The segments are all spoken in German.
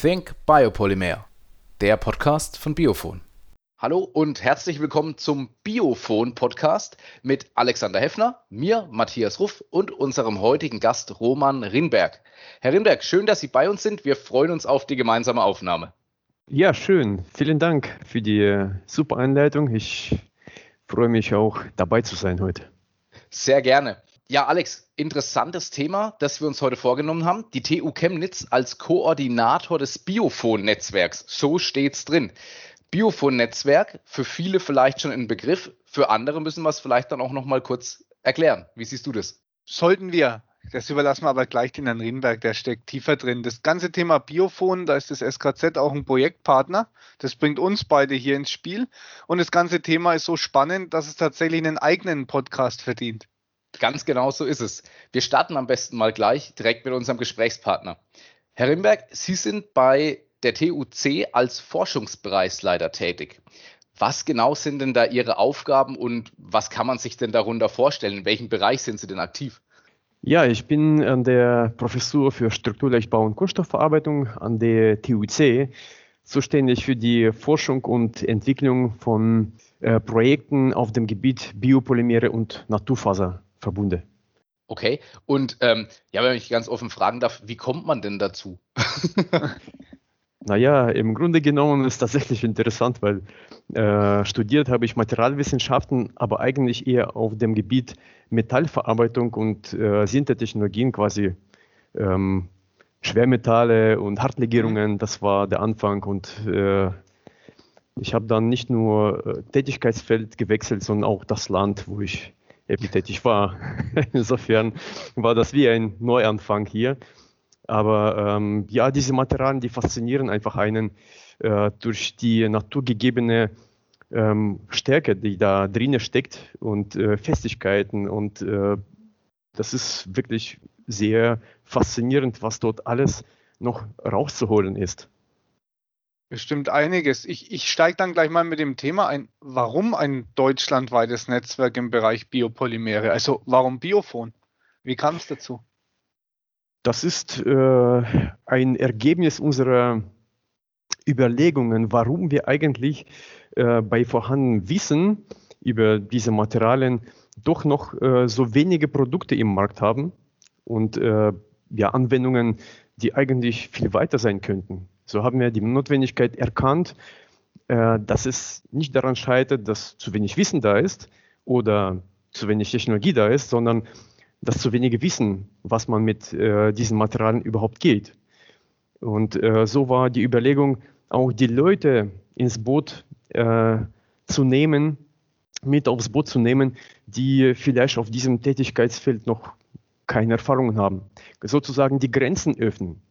Think Biopolymer, der Podcast von Biophon. Hallo und herzlich willkommen zum Biophon Podcast mit Alexander Heffner, mir, Matthias Ruff und unserem heutigen Gast Roman Rinberg. Herr Rinberg, schön, dass Sie bei uns sind. Wir freuen uns auf die gemeinsame Aufnahme. Ja, schön. Vielen Dank für die äh, super Einleitung. Ich freue mich auch dabei zu sein heute. Sehr gerne. Ja, Alex, interessantes Thema, das wir uns heute vorgenommen haben. Die TU Chemnitz als Koordinator des Biophon-Netzwerks. So steht's drin. Biophon-Netzwerk, für viele vielleicht schon ein Begriff, für andere müssen wir es vielleicht dann auch noch mal kurz erklären. Wie siehst du das? Sollten wir. Das überlassen wir aber gleich den Herrn Rienberg, der steckt tiefer drin. Das ganze Thema Biophon, da ist das SKZ auch ein Projektpartner. Das bringt uns beide hier ins Spiel. Und das ganze Thema ist so spannend, dass es tatsächlich einen eigenen Podcast verdient. Ganz genau so ist es. Wir starten am besten mal gleich direkt mit unserem Gesprächspartner. Herr Rimberg, Sie sind bei der TUC als Forschungsbereichsleiter tätig. Was genau sind denn da Ihre Aufgaben und was kann man sich denn darunter vorstellen? In welchem Bereich sind Sie denn aktiv? Ja, ich bin an der Professur für Strukturleichtbau und Kunststoffverarbeitung an der TUC zuständig für die Forschung und Entwicklung von äh, Projekten auf dem Gebiet Biopolymere und Naturfaser. Verbunde. Okay, und ähm, ja, wenn ich ganz offen fragen darf, wie kommt man denn dazu? naja, im Grunde genommen ist das tatsächlich interessant, weil äh, studiert habe ich Materialwissenschaften, aber eigentlich eher auf dem Gebiet Metallverarbeitung und äh, Sinthetechnologien quasi. Ähm, Schwermetalle und Hartlegierungen, das war der Anfang und äh, ich habe dann nicht nur äh, Tätigkeitsfeld gewechselt, sondern auch das Land, wo ich tätig war. Insofern war das wie ein Neuanfang hier. Aber ähm, ja, diese Materialien, die faszinieren einfach einen äh, durch die naturgegebene ähm, Stärke, die da drinnen steckt und äh, Festigkeiten. Und äh, das ist wirklich sehr faszinierend, was dort alles noch rauszuholen ist. Bestimmt einiges. Ich, ich steige dann gleich mal mit dem Thema ein. Warum ein deutschlandweites Netzwerk im Bereich Biopolymere? Also warum Biophon? Wie kam es dazu? Das ist äh, ein Ergebnis unserer Überlegungen, warum wir eigentlich äh, bei vorhandenem Wissen über diese Materialien doch noch äh, so wenige Produkte im Markt haben und äh, ja, Anwendungen, die eigentlich viel weiter sein könnten. So haben wir die Notwendigkeit erkannt, äh, dass es nicht daran scheitert, dass zu wenig Wissen da ist oder zu wenig Technologie da ist, sondern dass zu wenige wissen, was man mit äh, diesen Materialien überhaupt geht. Und äh, so war die Überlegung, auch die Leute ins Boot zu nehmen, mit aufs Boot zu nehmen, die vielleicht auf diesem Tätigkeitsfeld noch keine Erfahrung haben. Sozusagen die Grenzen öffnen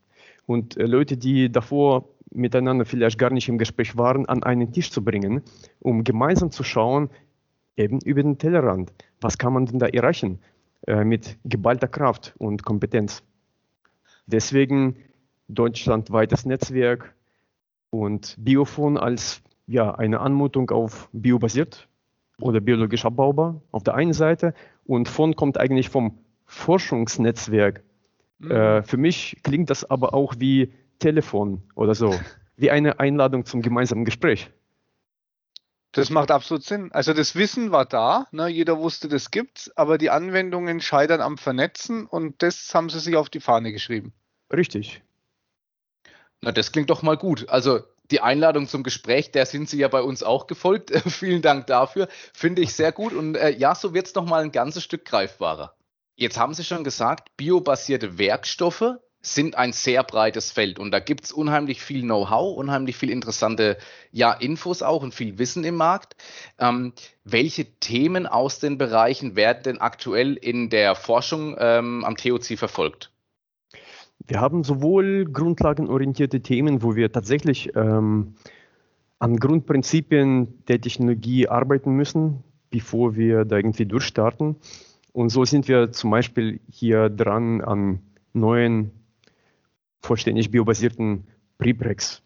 und äh, Leute, die davor miteinander vielleicht gar nicht im Gespräch waren, an einen Tisch zu bringen, um gemeinsam zu schauen, eben über den Tellerrand, was kann man denn da erreichen äh, mit geballter Kraft und Kompetenz. Deswegen deutschlandweites Netzwerk und Biophon als ja, eine Anmutung auf biobasiert oder biologisch abbaubar auf der einen Seite und von kommt eigentlich vom Forschungsnetzwerk Mhm. Äh, für mich klingt das aber auch wie Telefon oder so, wie eine Einladung zum gemeinsamen Gespräch. Das macht absolut Sinn. Also das Wissen war da, ne? jeder wusste, das gibt's, aber die Anwendungen scheitern am Vernetzen und das haben sie sich auf die Fahne geschrieben. Richtig. Na, das klingt doch mal gut. Also die Einladung zum Gespräch, der sind Sie ja bei uns auch gefolgt. Vielen Dank dafür. Finde ich sehr gut. Und äh, ja, so wird es noch mal ein ganzes Stück greifbarer. Jetzt haben Sie schon gesagt, biobasierte Werkstoffe sind ein sehr breites Feld und da gibt es unheimlich viel Know-how, unheimlich viel interessante ja, Infos auch und viel Wissen im Markt. Ähm, welche Themen aus den Bereichen werden denn aktuell in der Forschung ähm, am TOC verfolgt? Wir haben sowohl grundlagenorientierte Themen, wo wir tatsächlich ähm, an Grundprinzipien der Technologie arbeiten müssen, bevor wir da irgendwie durchstarten. Und so sind wir zum Beispiel hier dran an neuen, vollständig biobasierten Prepregs,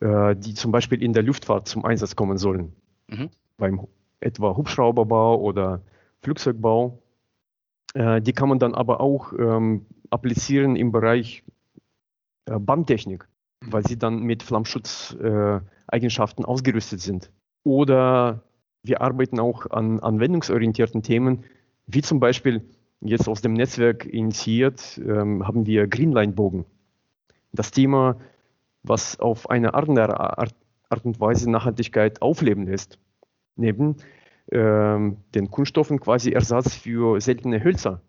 äh, die zum Beispiel in der Luftfahrt zum Einsatz kommen sollen. Mhm. Beim etwa Hubschrauberbau oder Flugzeugbau. Äh, die kann man dann aber auch ähm, applizieren im Bereich äh, Bandtechnik. weil sie dann mit Flammschutzeigenschaften äh, ausgerüstet sind. Oder wir arbeiten auch an anwendungsorientierten Themen, wie zum Beispiel jetzt aus dem Netzwerk initiiert ähm, haben wir Greenline-Bogen. Das Thema, was auf eine andere Art, Art und Weise Nachhaltigkeit aufleben lässt. Neben ähm, den Kunststoffen quasi Ersatz für seltene Hölzer.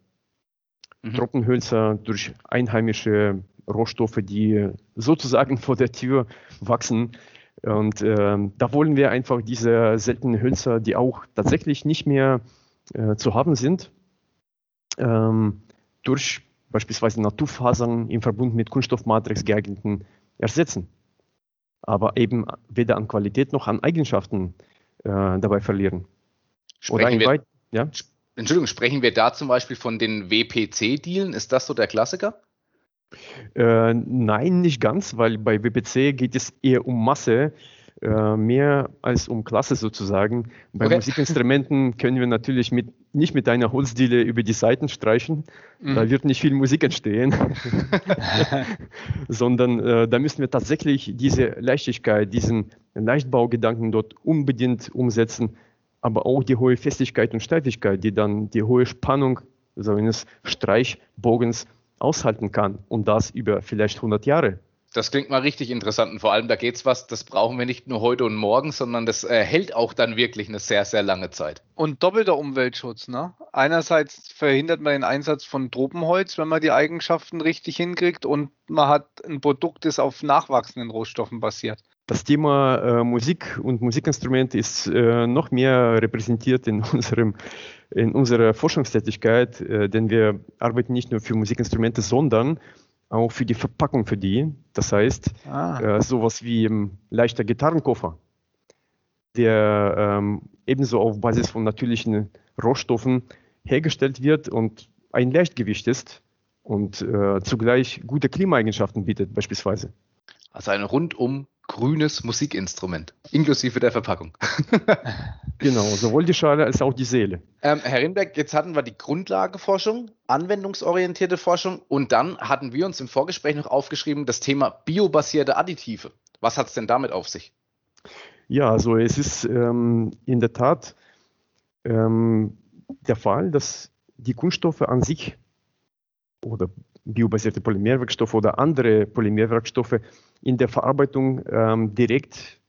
Mhm. Trockenhölzer durch einheimische Rohstoffe, die sozusagen vor der Tür wachsen. Und äh, da wollen wir einfach diese seltenen Hölzer, die auch tatsächlich nicht mehr äh, zu haben sind, ähm, durch beispielsweise Naturfasern im Verbund mit Kunststoffmatrix geeigneten ersetzen. Aber eben weder an Qualität noch an Eigenschaften äh, dabei verlieren. Sprechen wir, ja? Entschuldigung, sprechen wir da zum Beispiel von den WPC-Dealen? Ist das so der Klassiker? Äh, nein, nicht ganz, weil bei WPC geht es eher um Masse, äh, mehr als um Klasse sozusagen. Bei okay. Musikinstrumenten können wir natürlich mit, nicht mit einer Holzdiele über die Seiten streichen, mhm. da wird nicht viel Musik entstehen, sondern äh, da müssen wir tatsächlich diese Leichtigkeit, diesen Leichtbaugedanken dort unbedingt umsetzen, aber auch die hohe Festigkeit und Steifigkeit, die dann die hohe Spannung so eines Streichbogens aushalten kann und das über vielleicht 100 Jahre. Das klingt mal richtig interessant und vor allem da geht es was, das brauchen wir nicht nur heute und morgen, sondern das äh, hält auch dann wirklich eine sehr, sehr lange Zeit. Und doppelter Umweltschutz, ne? Einerseits verhindert man den Einsatz von Tropenholz, wenn man die Eigenschaften richtig hinkriegt und man hat ein Produkt, das auf nachwachsenden Rohstoffen basiert. Das Thema äh, Musik und Musikinstrumente ist äh, noch mehr repräsentiert in, unserem, in unserer Forschungstätigkeit, äh, denn wir arbeiten nicht nur für Musikinstrumente, sondern auch für die Verpackung für die. Das heißt, ah. Äh, sowas wie ein leichter Gitarrenkoffer, der ähm, ebenso auf Basis von natürlichen Rohstoffen hergestellt wird und ein Leichtgewicht ist und äh, zugleich gute Klimaeigenschaften bietet, beispielsweise. Also ein rundum grünes Musikinstrument, inklusive der Verpackung. genau, sowohl die Schale als auch die Seele. Ähm, Herr Rinberg, jetzt hatten wir die Grundlageforschung, anwendungsorientierte Forschung und dann hatten wir uns im Vorgespräch noch aufgeschrieben, das Thema biobasierte Additive. Was hat es denn damit auf sich? Ja, also es ist ähm, in der Tat ähm, der Fall, dass die Kunststoffe an sich oder biobasierte Polymerwerkstoffe oder andere Polymerwerkstoffe in der Verarbeitung ähm, direkt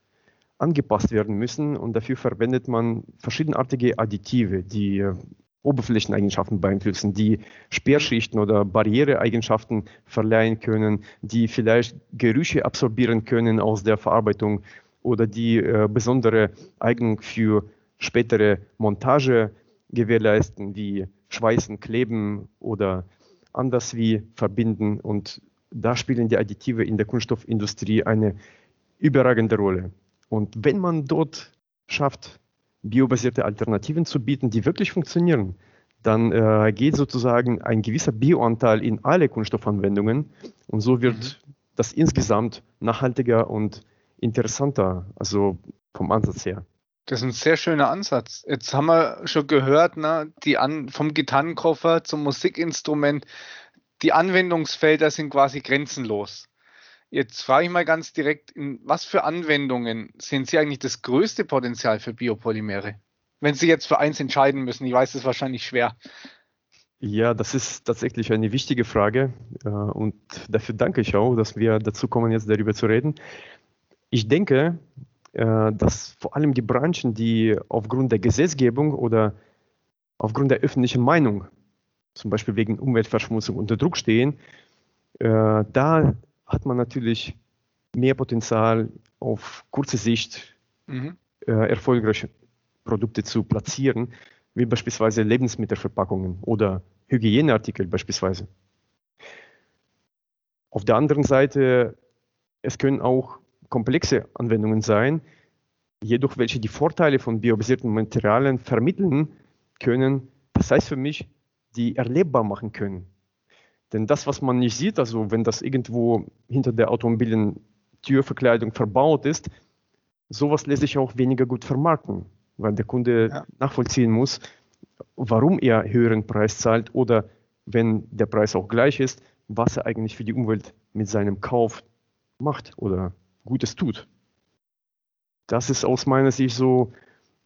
angepasst werden müssen. Und dafür verwendet man verschiedenartige Additive, die äh, Oberflächeneigenschaften beeinflussen, die Sperrschichten oder Barriereeigenschaften verleihen können, die vielleicht Gerüche absorbieren können aus der Verarbeitung oder die äh, besondere Eignung für spätere Montage gewährleisten, wie Schweißen, Kleben oder anders wie verbinden. Und da spielen die Additive in der Kunststoffindustrie eine überragende Rolle. Und wenn man dort schafft, biobasierte Alternativen zu bieten, die wirklich funktionieren, dann äh, geht sozusagen ein gewisser Bioanteil in alle Kunststoffanwendungen und so wird mhm. das insgesamt nachhaltiger und interessanter, also vom Ansatz her. Das ist ein sehr schöner Ansatz. Jetzt haben wir schon gehört, ne, die An vom Gitarrenkoffer zum Musikinstrument, die Anwendungsfelder sind quasi grenzenlos. Jetzt frage ich mal ganz direkt, in was für Anwendungen sehen Sie eigentlich das größte Potenzial für Biopolymere? Wenn Sie jetzt für eins entscheiden müssen, ich weiß, das ist wahrscheinlich schwer. Ja, das ist tatsächlich eine wichtige Frage äh, und dafür danke ich auch, dass wir dazu kommen, jetzt darüber zu reden. Ich denke, dass vor allem die Branchen, die aufgrund der Gesetzgebung oder aufgrund der öffentlichen Meinung, zum Beispiel wegen Umweltverschmutzung, unter Druck stehen, äh, da hat man natürlich mehr Potenzial auf kurze Sicht mhm. Äh, erfolgreiche Produkte zu platzieren, wie beispielsweise Lebensmittelverpackungen oder Hygieneartikel beispielsweise. Auf der anderen Seite, es können auch komplexe Anwendungen sein, jedoch welche die Vorteile von biobasierten Materialien vermitteln können, das heißt für mich, die erlebbar machen können. Denn das, was man nicht sieht, also wenn das irgendwo hinter der automobilen Türverkleidung verbaut ist, sowas lässt sich auch weniger gut vermarkten, weil der Kunde ja. nachvollziehen muss, warum er höheren Preis zahlt oder wenn der Preis auch gleich ist, was er eigentlich für die Umwelt mit seinem Kauf macht oder Gutes tut. Das ist aus meiner Sicht so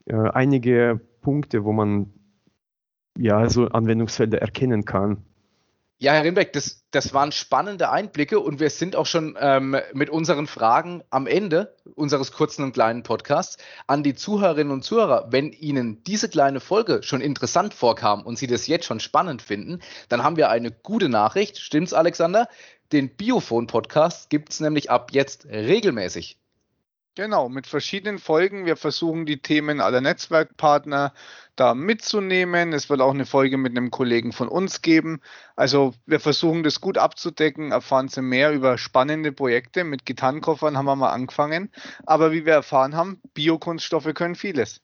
äh, einige Punkte, wo man ja so Anwendungsfelder erkennen kann. Ja, Herr Rimbeck, das, das waren spannende Einblicke und wir sind auch schon ähm, mit unseren Fragen am Ende unseres kurzen und kleinen Podcasts an die Zuhörerinnen und Zuhörer. Wenn Ihnen diese kleine Folge schon interessant vorkam und Sie das jetzt schon spannend finden, dann haben wir eine gute Nachricht. Stimmt's, Alexander? Den Biophon-Podcast gibt es nämlich ab jetzt regelmäßig. Genau, mit verschiedenen Folgen. Wir versuchen die Themen aller Netzwerkpartner da mitzunehmen. Es wird auch eine Folge mit einem Kollegen von uns geben. Also wir versuchen das gut abzudecken, erfahren Sie mehr über spannende Projekte. Mit Gitarrenkoffern haben wir mal angefangen. Aber wie wir erfahren haben, Biokunststoffe können vieles.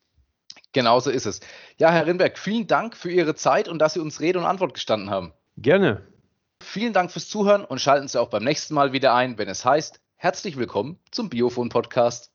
Genauso ist es. Ja, Herr Rinberg, vielen Dank für Ihre Zeit und dass Sie uns Rede und Antwort gestanden haben. Gerne. Vielen Dank fürs Zuhören und schalten Sie auch beim nächsten Mal wieder ein, wenn es heißt, Herzlich willkommen zum Biofon Podcast.